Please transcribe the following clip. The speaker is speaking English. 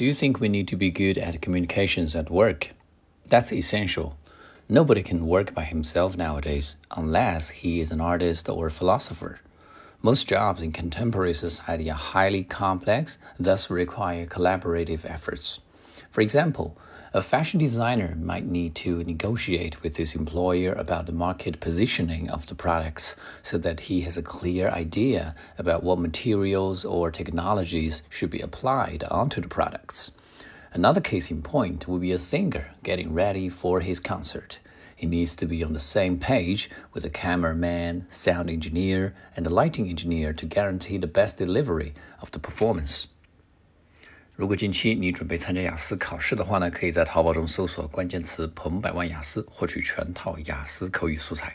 Do you think we need to be good at communications at work? That's essential. Nobody can work by himself nowadays unless he is an artist or a philosopher. Most jobs in contemporary society are highly complex, thus require collaborative efforts. For example, a fashion designer might need to negotiate with his employer about the market positioning of the products so that he has a clear idea about what materials or technologies should be applied onto the products. Another case in point would be a singer getting ready for his concert. He needs to be on the same page with the cameraman, sound engineer, and the lighting engineer to guarantee the best delivery of the performance. 如果近期你准备参加雅思考试的话呢，可以在淘宝中搜索关键词“彭百万雅思”，获取全套雅思口语素材。